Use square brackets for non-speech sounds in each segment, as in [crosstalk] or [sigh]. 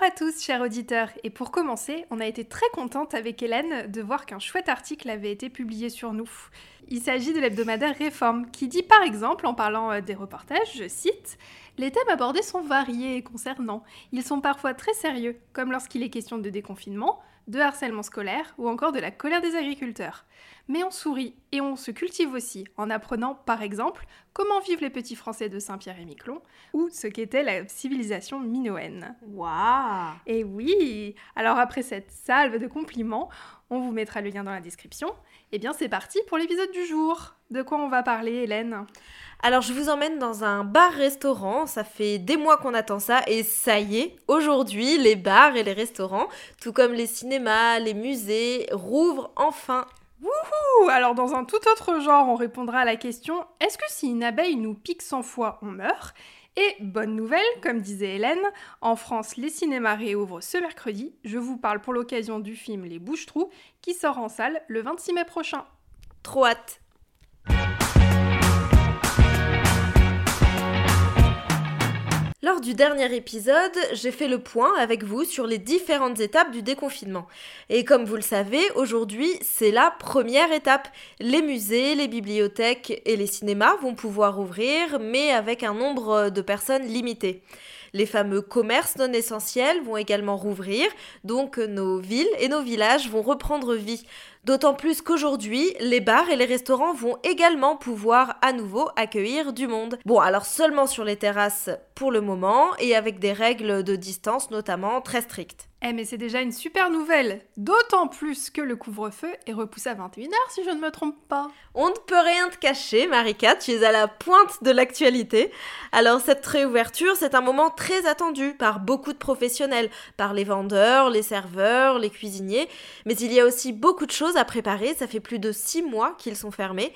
Bonjour à tous, chers auditeurs. Et pour commencer, on a été très contente avec Hélène de voir qu'un chouette article avait été publié sur nous. Il s'agit de l'hebdomadaire Réforme, qui dit par exemple, en parlant euh, des reportages, je cite, Les thèmes abordés sont variés et concernants. Ils sont parfois très sérieux, comme lorsqu'il est question de déconfinement, de harcèlement scolaire ou encore de la colère des agriculteurs. Mais on sourit et on se cultive aussi en apprenant par exemple comment vivent les petits Français de Saint-Pierre et Miquelon ou ce qu'était la civilisation minoenne. Waouh Et oui Alors après cette salve de compliments, on vous mettra le lien dans la description. Et bien c'est parti pour l'épisode du jour. De quoi on va parler Hélène? Alors je vous emmène dans un bar-restaurant, ça fait des mois qu'on attend ça et ça y est, aujourd'hui les bars et les restaurants, tout comme les cinémas, les musées, rouvrent enfin. Wouhou Alors dans un tout autre genre, on répondra à la question est-ce que si une abeille nous pique 100 fois, on meurt? Et bonne nouvelle, comme disait Hélène, en France, les cinémas réouvrent ce mercredi. Je vous parle pour l'occasion du film Les Bouches-Trous, qui sort en salle le 26 mai prochain. Trop hâte Lors du dernier épisode, j'ai fait le point avec vous sur les différentes étapes du déconfinement. Et comme vous le savez, aujourd'hui, c'est la première étape. Les musées, les bibliothèques et les cinémas vont pouvoir ouvrir, mais avec un nombre de personnes limité. Les fameux commerces non essentiels vont également rouvrir, donc nos villes et nos villages vont reprendre vie. D'autant plus qu'aujourd'hui, les bars et les restaurants vont également pouvoir à nouveau accueillir du monde. Bon, alors seulement sur les terrasses pour le moment et avec des règles de distance notamment très strictes. Eh mais c'est déjà une super nouvelle, d'autant plus que le couvre-feu est repoussé à 21h si je ne me trompe pas. On ne peut rien te cacher, Marika, tu es à la pointe de l'actualité. Alors cette réouverture, c'est un moment très attendu par beaucoup de professionnels, par les vendeurs, les serveurs, les cuisiniers, mais il y a aussi beaucoup de choses à préparer, ça fait plus de six mois qu'ils sont fermés.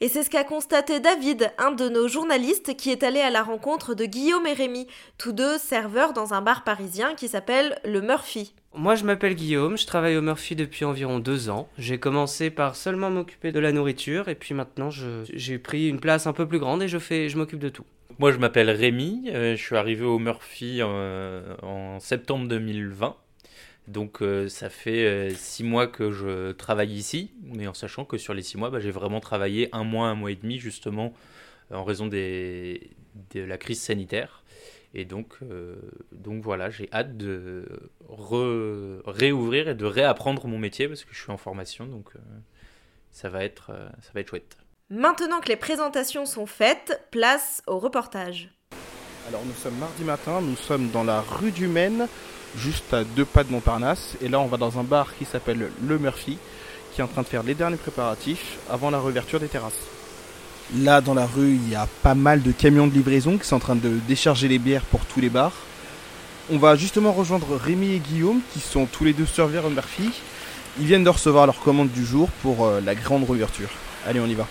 Et c'est ce qu'a constaté David, un de nos journalistes qui est allé à la rencontre de Guillaume et Rémi, tous deux serveurs dans un bar parisien qui s'appelle le Murphy. Moi je m'appelle Guillaume, je travaille au Murphy depuis environ deux ans. J'ai commencé par seulement m'occuper de la nourriture et puis maintenant j'ai pris une place un peu plus grande et je, fais, je m'occupe de tout. Moi je m'appelle Rémi, euh, je suis arrivé au Murphy euh, en septembre 2020. Donc euh, ça fait euh, six mois que je travaille ici, mais en sachant que sur les six mois, bah, j'ai vraiment travaillé un mois, un mois et demi justement en raison des, de la crise sanitaire. Et donc, euh, donc voilà, j'ai hâte de réouvrir et de réapprendre mon métier parce que je suis en formation, donc ça, va être, ça va être chouette. Maintenant que les présentations sont faites, place au reportage. Alors nous sommes mardi matin, nous sommes dans la rue du Maine, juste à deux pas de Montparnasse. Et là, on va dans un bar qui s'appelle Le Murphy, qui est en train de faire les derniers préparatifs avant la réouverture des terrasses. Là, dans la rue, il y a pas mal de camions de livraison qui sont en train de décharger les bières pour tous les bars. On va justement rejoindre Rémi et Guillaume, qui sont tous les deux serveurs au Murphy. Ils viennent de recevoir leur commande du jour pour euh, la grande réouverture. Allez, on y va.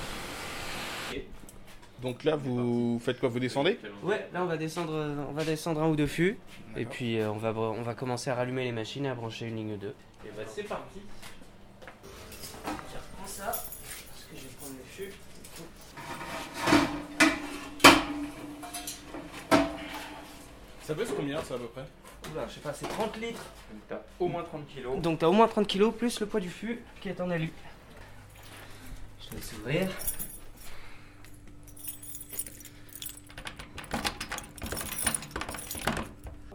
Donc là, vous faites quoi Vous descendez Ouais, là on va descendre, on va descendre un ou deux fûts. Et puis euh, on, va, on va commencer à rallumer les machines et à brancher une ligne 2. Et bah c'est parti Je reprends ça, parce que je vais prendre le fût. Ça pèse combien ça à peu près Oula, je sais pas, c'est 30 litres. Donc t'as au moins 30 kilos. Donc t'as au moins 30 kilos plus le poids du fût qui est en alu. Je laisse ouvrir.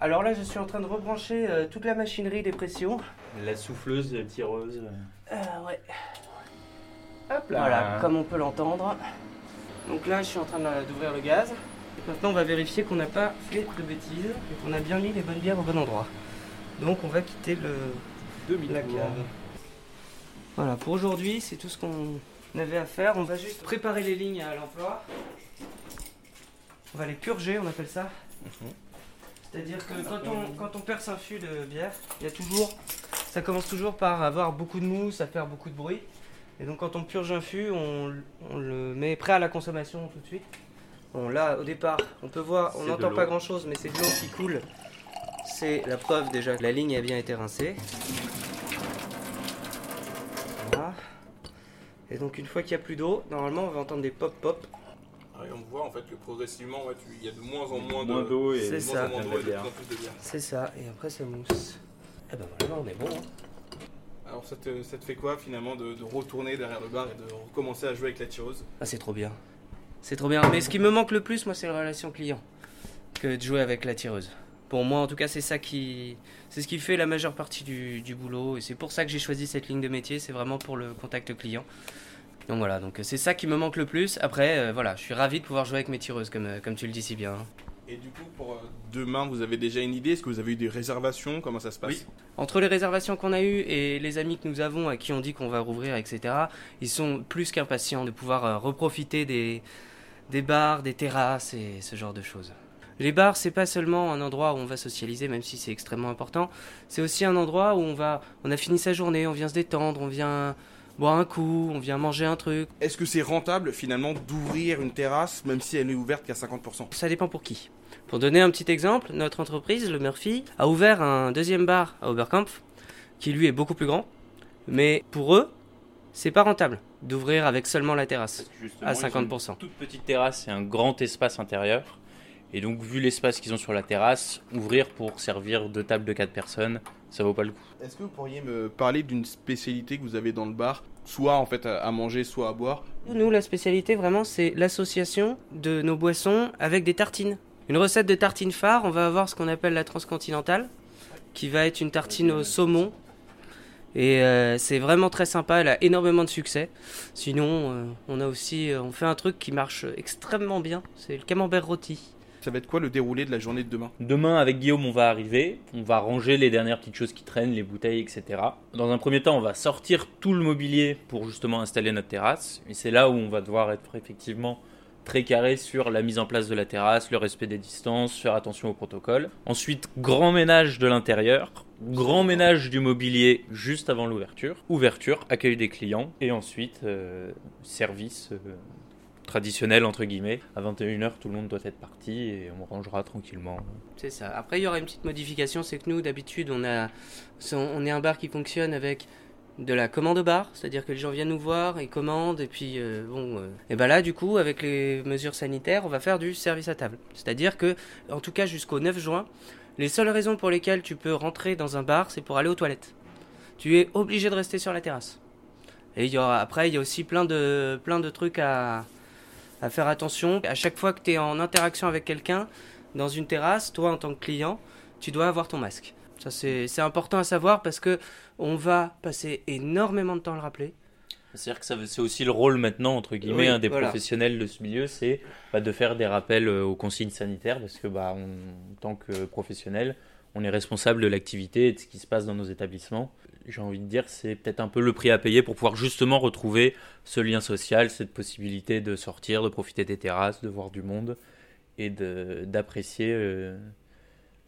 Alors là, je suis en train de rebrancher euh, toute la machinerie des pressions. La souffleuse, la tireuse. Euh, ouais. Hop là. Voilà, comme on peut l'entendre. Donc là, je suis en train d'ouvrir le gaz. Maintenant, on va vérifier qu'on n'a pas fait de bêtises et qu'on a bien mis les bonnes bières au bon endroit. Donc, on va quitter le la cave. Voilà, pour aujourd'hui, c'est tout ce qu'on avait à faire. On va juste préparer les lignes à l'emploi. On va les purger, on appelle ça. Mhm. C'est-à-dire que quand on, quand on perce un fût de bière, il y a toujours, ça commence toujours par avoir beaucoup de mousse, à faire beaucoup de bruit. Et donc quand on purge un fût, on, on le met prêt à la consommation tout de suite. Bon là, au départ, on peut voir, on n'entend pas grand-chose, mais c'est de l'eau qui coule. C'est la preuve déjà que la ligne a bien été rincée. Voilà. Et donc une fois qu'il n'y a plus d'eau, normalement on va entendre des pop-pop. Et on voit en fait que progressivement, ouais, tu- il y a de moins en moins Moins de- d'eau et C'est de moins ça. en moins d'eau et de plus en plus de bière. C'est ça, et après ça mousse. Eh ben voilà, on est bon. hein. Alors ça te, ça te fait quoi finalement de, de retourner derrière le bar et de recommencer à jouer avec la tireuse? Ah, c'est trop bien. C'est trop bien. Mais ce qui me manque le plus, moi, c'est la relation client que de jouer avec la tireuse. Pour moi, en tout cas, c'est ça qui. C'est ce qui fait la majeure partie du, du boulot. Et c'est pour ça que j'ai choisi cette ligne de métier. C'est vraiment pour le contact client. Donc voilà, donc c'est ça qui me manque le plus. Après, euh, voilà, je suis ravi de pouvoir jouer avec mes tireuses, comme, euh, comme tu le dis si bien. Et du coup, pour euh, demain, vous avez déjà une idée? Est-ce que vous avez eu des réservations? Comment ça se passe? Oui. Entre les réservations qu'on a eues et les amis que nous avons à qui on dit qu'on va rouvrir, etc., ils sont plus qu'impatients de pouvoir euh, reprofiter des, des bars, des terrasses et ce genre de choses. Les bars, c'est pas seulement un endroit où on va socialiser, même si c'est extrêmement important. C'est aussi un endroit où on va, on a fini sa journée, on vient se détendre, on vient boire un coup, on vient manger un truc. Est-ce que c'est rentable finalement d'ouvrir une terrasse même si elle est ouverte qu'à 50% Ça dépend pour qui. Pour donner un petit exemple, notre entreprise, le Murphy, a ouvert un deuxième bar à Oberkampf, qui lui est beaucoup plus grand. Mais pour eux, c'est pas rentable d'ouvrir avec seulement la terrasse à ils ont une 50%. toute petite terrasse et un grand espace intérieur. Et donc, vu l'espace qu'ils ont sur la terrasse, ouvrir pour servir deux tables de 4 personnes, ça vaut pas le coup. Est-ce que vous pourriez me parler d'une spécialité que vous avez dans le bar? Soit en fait à manger, soit à boire Nous, la spécialité vraiment, c'est l'association de nos boissons avec des tartines. Une recette de tartine phare, on va avoir ce qu'on appelle la transcontinentale, qui va être une tartine au saumon. Et euh, c'est vraiment très sympa, elle a énormément de succès. Sinon, euh, on a aussi, euh, on fait un truc qui marche extrêmement bien, c'est le camembert rôti. Ça va être quoi le déroulé de la journée de demain Demain, avec Guillaume, on va arriver. On va ranger les dernières petites choses qui traînent, les bouteilles, etc. Dans un premier temps, on va sortir tout le mobilier pour justement installer notre terrasse. Et c'est là où on va devoir être effectivement très carré sur la mise en place de la terrasse, le respect des distances, faire attention au protocole. Ensuite, grand ménage de l'intérieur, grand ménage du mobilier juste avant l'ouverture. Ouverture, accueil des clients. Et ensuite, euh, service euh, traditionnel entre guillemets. À 21h, tout le monde doit être parti et on rangera tranquillement. C'est ça. Après, il y aura une petite modification, c'est que nous, d'habitude, on a, on est un bar qui fonctionne avec de la commande au bar, c'est-à-dire que les gens viennent nous voir, ils commandent, et puis euh, bon, euh, et ben là, du coup, avec les mesures sanitaires, on va faire du service à table. C'est-à-dire que, en tout cas, jusqu'au 9 juin, les seules raisons pour lesquelles tu peux rentrer dans un bar, c'est pour aller aux toilettes. Tu es obligé de rester sur la terrasse. Et il y aura, après, il y a aussi plein de, plein de trucs à, à faire attention. À chaque fois que tu es en interaction avec quelqu'un, dans une terrasse, toi en tant que client, tu dois avoir ton masque. Ça c'est important à savoir parce que on va passer énormément de temps à le rappeler. C'est-à-dire que c'est aussi le rôle maintenant, entre guillemets, Oui, hein, des voilà. professionnels de ce milieu, c'est bah, de faire des rappels euh, aux consignes sanitaires, parce que bah, on- en tant que professionnel, on est responsable de l'activité et de ce qui se passe dans nos établissements. J'ai envie de dire, c'est peut-être un peu le prix à payer pour pouvoir justement retrouver ce lien social, cette possibilité de sortir, de profiter des terrasses, de voir du monde et d'apprécier euh,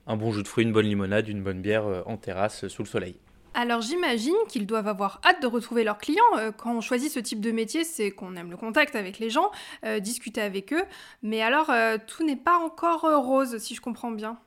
un bon jus de fruits, une bonne limonade, une bonne bière euh, en terrasse sous le soleil. Alors j'imagine qu'ils doivent avoir hâte de retrouver leurs clients. Euh, Quand on choisit ce type de métier, c'est qu'on aime le contact avec les gens, discuter avec eux. Mais alors, tout n'est pas encore rose, si je comprends bien.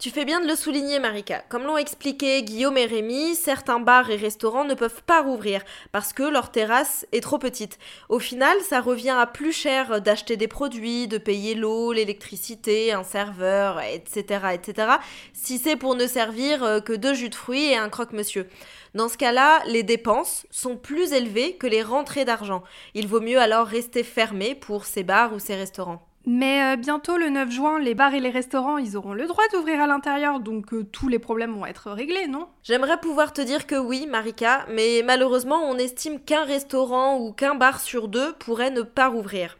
Tu fais bien de le souligner, Marika. Comme l'ont expliqué Guillaume et Rémi, certains bars et restaurants ne peuvent pas rouvrir parce que leur terrasse est trop petite. Au final, ça revient à plus cher d'acheter des produits, de payer l'eau, l'électricité, un serveur, etc., etc., si c'est pour ne servir euh, que deux jus de fruits et un croque-monsieur. Dans ce cas-là, les dépenses sont plus élevées que les rentrées d'argent. Il vaut mieux alors rester fermé pour ces bars ou ces restaurants. Mais euh, bientôt, le 9 juin, les bars et les restaurants, ils auront le droit d'ouvrir à l'intérieur, donc euh, tous les problèmes vont être réglés, non? J'aimerais pouvoir te dire que oui, Marika, mais malheureusement, on estime qu'un restaurant ou qu'un bar sur deux pourrait ne pas rouvrir.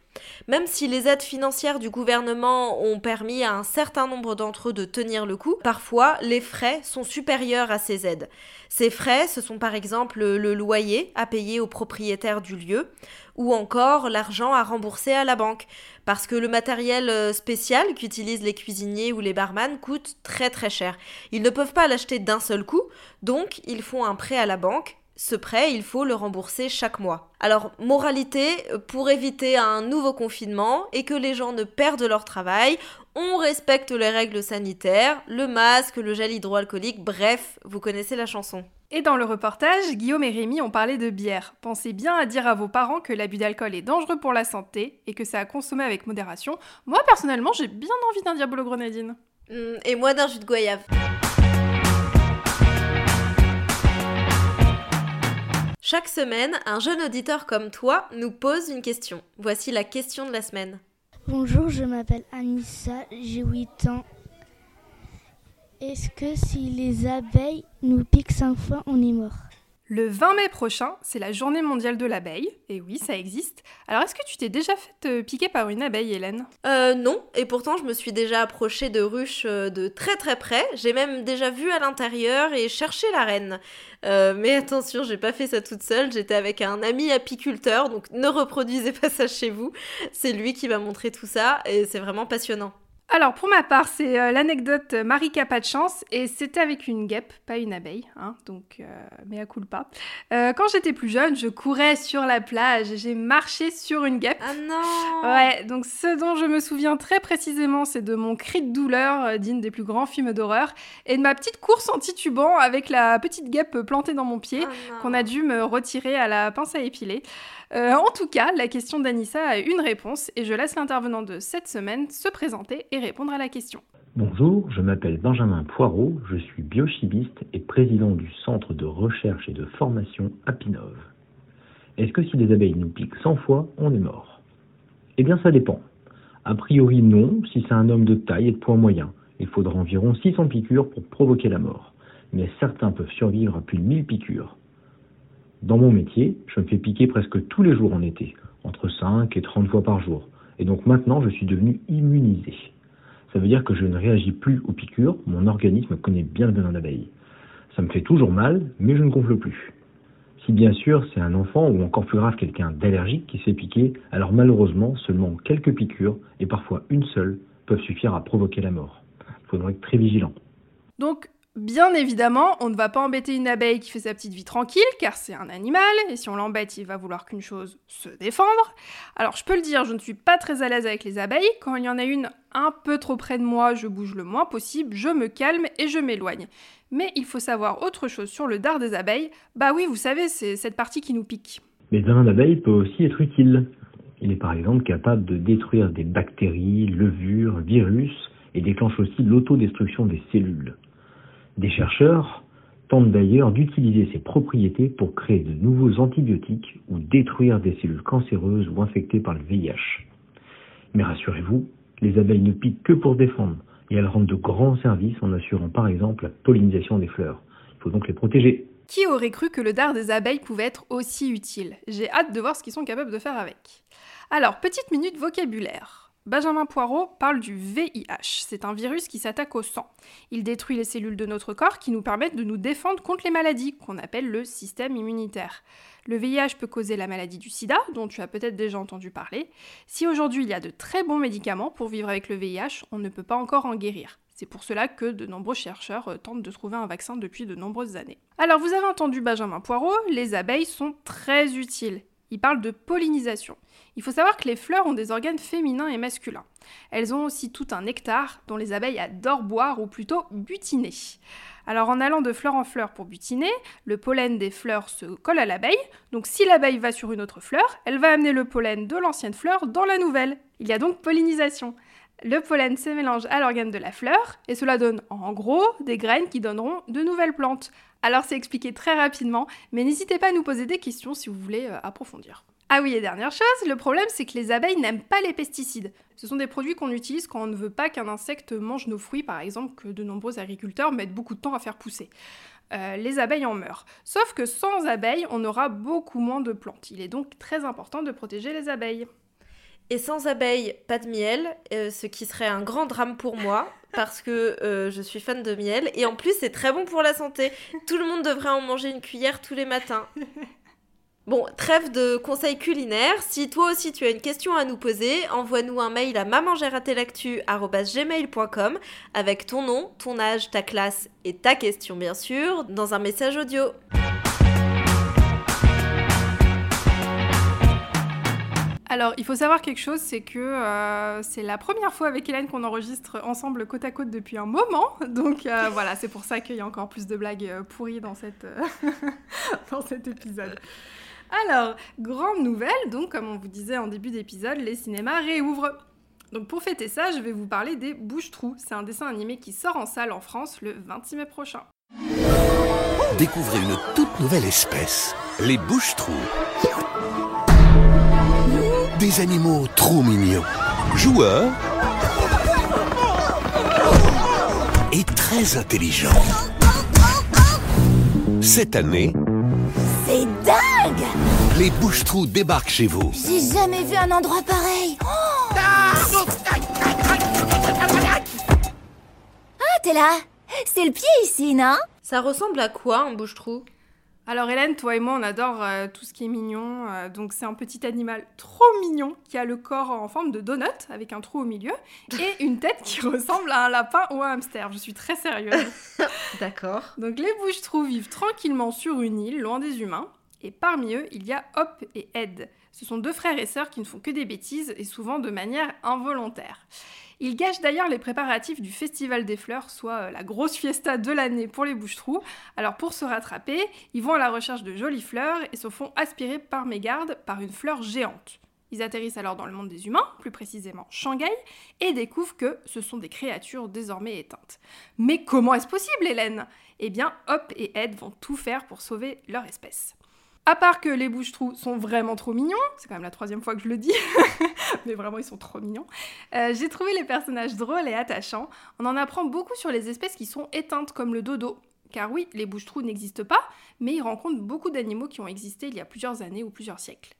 Même si les aides financières du gouvernement ont permis à un certain nombre d'entre eux de tenir le coup, parfois les frais sont supérieurs à ces aides. Ces frais, ce sont par exemple le loyer à payer au propriétaire du lieu, ou encore l'argent à rembourser à la banque. Parce que le matériel euh, spécial qu'utilisent les cuisiniers ou les barman coûte très très cher. Ils ne peuvent pas l'acheter d'un seul coup, donc ils font un prêt à la banque. Ce prêt, il faut le rembourser chaque mois. Alors, moralité, pour éviter un nouveau confinement et que les gens ne perdent leur travail, on respecte les règles sanitaires, le masque, le gel hydroalcoolique, bref, vous connaissez la chanson. Et dans le reportage, Guillaume et Rémi ont parlé de bière. Pensez bien à dire à vos parents que l'abus d'alcool est dangereux pour la santé et que ça a consommé avec modération. Moi, personnellement, j'ai bien envie d'un diabolo grenadine. Hmm, et moi d'un jus de goyave. Chaque semaine, un jeune auditeur comme toi nous pose une question. Voici la question de la semaine. Bonjour, je m'appelle Anissa, j'ai 8 ans est-ce que si les abeilles nous piquent cinq fois, on est mort? Le 20 mai prochain, c'est la journée mondiale de l'abeille, et oui, ça existe. Alors est-ce que tu t'es déjà fait euh, piquer par une abeille, Hélène? Euh non, et pourtant je me suis déjà approchée de ruches euh, de très très près, j'ai même déjà vu à l'intérieur et cherché la reine. Euh, mais attention, j'ai pas fait ça toute seule, j'étais avec un ami apiculteur, donc ne reproduisez pas ça chez vous. C'est lui qui m'a montré tout ça, et c'est vraiment passionnant. Alors pour ma part, c'est euh, l'anecdote Marika pas de chance et c'était avec une guêpe, pas une abeille, hein, donc euh, mais à coule pas. Euh, quand j'étais plus jeune, je courais sur la plage, j'ai marché sur une guêpe. Ah non. Ouais, donc ce dont je me souviens très précisément, c'est de mon cri de douleur digne des plus grands films d'horreur et de ma petite course en titubant avec la petite guêpe plantée dans mon pied ah qu'on a dû me retirer à la pince à épiler. Euh, en tout cas, la question d'Anissa a une réponse et je laisse l'intervenant de cette semaine se présenter et répondre à la question. Bonjour, je m'appelle Benjamin Poirot, je suis biochimiste et président du Centre de recherche et de formation Apinov. Est-ce que si les abeilles nous piquent 100 fois, on est mort? Eh bien ça dépend. A priori non, si c'est un homme de taille et de poids moyen. Il faudra environ 600 piqûres pour provoquer la mort. Mais certains peuvent survivre à plus de 1000 piqûres. Dans mon métier, je me fais piquer presque tous les jours en été, entre 5 et 30 fois par jour. Et donc maintenant, je suis devenu immunisé. Ça veut dire que je ne réagis plus aux piqûres, mon organisme connaît bien le venin d'abeille. Ça me fait toujours mal, mais je ne gonfle plus. Si bien sûr c'est un enfant ou encore plus grave quelqu'un d'allergique qui s'est piqué, alors malheureusement seulement quelques piqûres, et parfois une seule, peuvent suffire à provoquer la mort. Il faudra être très vigilant. Donc Bien évidemment, on ne va pas embêter une abeille qui fait sa petite vie tranquille, car c'est un animal, et si on l'embête, il va vouloir qu'une chose, se défendre. Alors je peux le dire, je ne suis pas très à l'aise avec les abeilles, quand il y en a une un peu trop près de moi, je bouge le moins possible, je me calme et je m'éloigne. Mais il faut savoir autre chose sur le dard des abeilles, bah oui, vous savez, c'est cette partie qui nous pique. Mais un d'abeille peut aussi être utile. Il est par exemple capable de détruire des bactéries, levures, virus, et déclenche aussi l'autodestruction des cellules. Des chercheurs tentent d'ailleurs d'utiliser ces propriétés pour créer de nouveaux antibiotiques ou détruire des cellules cancéreuses ou infectées par le VIH. Mais rassurez-vous, les abeilles ne piquent que pour défendre et elles rendent de grands services en assurant par exemple la pollinisation des fleurs. Il faut donc les protéger. Qui aurait cru que le dard des abeilles pouvait être aussi utile? J'ai hâte de voir ce qu'ils sont capables de faire avec. Alors, petite minute vocabulaire. Benjamin Poirot parle du VIH. C'est un virus qui s'attaque au sang. Il détruit les cellules de notre corps qui nous permettent de nous défendre contre les maladies, qu'on appelle le système immunitaire. Le VIH peut causer la maladie du sida, dont tu as peut-être déjà entendu parler. Si aujourd'hui il y a de très bons médicaments pour vivre avec le VIH, on ne peut pas encore en guérir. C'est pour cela que de nombreux chercheurs euh, tentent de trouver un vaccin depuis de nombreuses années. Alors vous avez entendu Benjamin Poirot, les abeilles sont très utiles. Il parle de pollinisation. Il faut savoir que les fleurs ont des organes féminins et masculins. Elles ont aussi tout un nectar dont les abeilles adorent boire ou plutôt butiner. Alors en allant de fleur en fleur pour butiner, le pollen des fleurs se colle à l'abeille, donc si l'abeille va sur une autre fleur, elle va amener le pollen de l'ancienne fleur dans la nouvelle. Il y a donc pollinisation. Le pollen se mélange à l'organe de la fleur et cela donne en gros des graines qui donneront de nouvelles plantes. Alors c'est expliqué très rapidement, mais n'hésitez pas à nous poser des questions si vous voulez euh, approfondir. Ah oui, et dernière chose, le problème c'est que les abeilles n'aiment pas les pesticides. Ce sont des produits qu'on utilise quand on ne veut pas qu'un insecte mange nos fruits, par exemple, que de nombreux agriculteurs mettent beaucoup de temps à faire pousser. Euh, les abeilles en meurent. Sauf que sans abeilles, on aura beaucoup moins de plantes. Il est donc très important de protéger les abeilles. Et sans abeilles, pas de miel, euh, ce qui serait un grand drame pour moi [laughs] parce que euh, je suis fan de miel et en plus c'est très bon pour la santé. Tout le monde devrait en manger une cuillère tous les matins. [laughs] Bon, trêve de conseils culinaires. Si toi aussi tu as une question à nous poser, envoie-nous un mail à mamangeratelactu.gmail.com avec ton nom, ton âge, ta classe et ta question bien sûr, dans un message audio. Alors, il faut savoir quelque chose, c'est que euh, c'est la première fois avec Hélène qu'on enregistre ensemble côte à côte depuis un moment. Donc euh, [laughs] voilà, c'est pour ça qu'il y a encore plus de blagues euh, pourries dans, cette, [laughs] dans cet épisode. Alors, grande nouvelle, donc comme on vous disait en début d'épisode, les cinémas réouvrent. Donc pour fêter ça, je vais vous parler des Bouches-Trous. C'est un dessin animé qui sort en salle en France le 26 mai prochain. Découvrez une toute nouvelle espèce, les Bouches-Trous. Des animaux trop mignons, joueurs et très intelligents. Cette année, C'est dingue! Les Bouches-Trous débarquent chez vous. J'ai jamais vu un endroit pareil. Oh Ah, t'es là. C'est le pied ici, non? Ça ressemble à quoi un bouche-trou? Alors Hélène, toi et moi, on adore euh, tout ce qui est mignon. euh, donc c'est un petit animal trop mignon qui a le corps en forme de donut avec un trou au milieu et [laughs] une tête qui ressemble à un lapin ou un hamster. Je suis très sérieuse. [laughs] D'accord. Donc les bouches-trous vivent tranquillement sur une île, loin des humains. Et parmi eux, il y a Hop et Ed. Ce sont deux frères et sœurs qui ne font que des bêtises et souvent de manière involontaire. Ils gâchent d'ailleurs les préparatifs du Festival des Fleurs, soit euh, la grosse fiesta de l'année pour les bouches-trous. Alors pour se rattraper, ils vont à la recherche de jolies fleurs et se font aspirer par mégarde par une fleur géante. Ils atterrissent alors dans le monde des humains, plus précisément Shanghai, et découvrent que ce sont des créatures désormais éteintes. Mais comment est-ce possible, Hélène? Eh bien, Hop et Ed vont tout faire pour sauver leur espèce. À part que les bouches-trous sont vraiment trop mignons, c'est quand même la troisième fois que je le dis, [laughs] mais vraiment ils sont trop mignons, euh, j'ai trouvé les personnages drôles et attachants. On en apprend beaucoup sur les espèces qui sont éteintes, comme le dodo. Car oui, les bouches-trous n'existent pas, mais ils rencontrent beaucoup d'animaux qui ont existé il y a plusieurs années ou plusieurs siècles.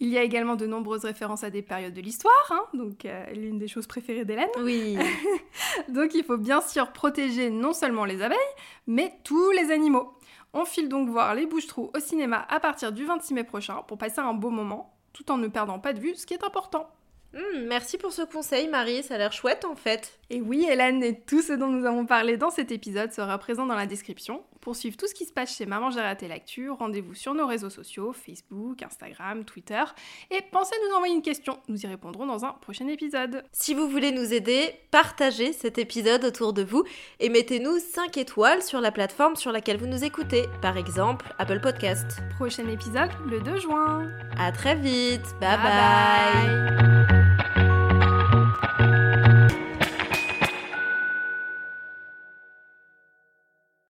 Il y a également de nombreuses références à des périodes de l'histoire, hein, donc euh, l'une des choses préférées d'Hélène. Oui. [laughs] Donc il faut bien sûr protéger non seulement les abeilles, mais tous les animaux. On file donc voir les bouches-trous au cinéma à partir du 26 mai prochain pour passer un beau moment, tout en ne perdant pas de vue ce qui est important. Hmm, merci pour ce conseil, Marie. Ça a l'air chouette en fait. Et oui, Hélène, et tout ce dont nous avons parlé dans cet épisode sera présent dans la description. Pour suivre tout ce qui se passe chez Maman J'ai raté l'actu, rendez-vous sur nos réseaux sociaux, Facebook, Instagram, Twitter. Et pensez à nous envoyer une question, nous y répondrons dans un prochain épisode. Si vous voulez nous aider, partagez cet épisode autour de vous et mettez-nous 5 étoiles sur la plateforme sur laquelle vous nous écoutez, par exemple Apple Podcast. Prochain épisode le 2 juin. À très vite. bye. bye.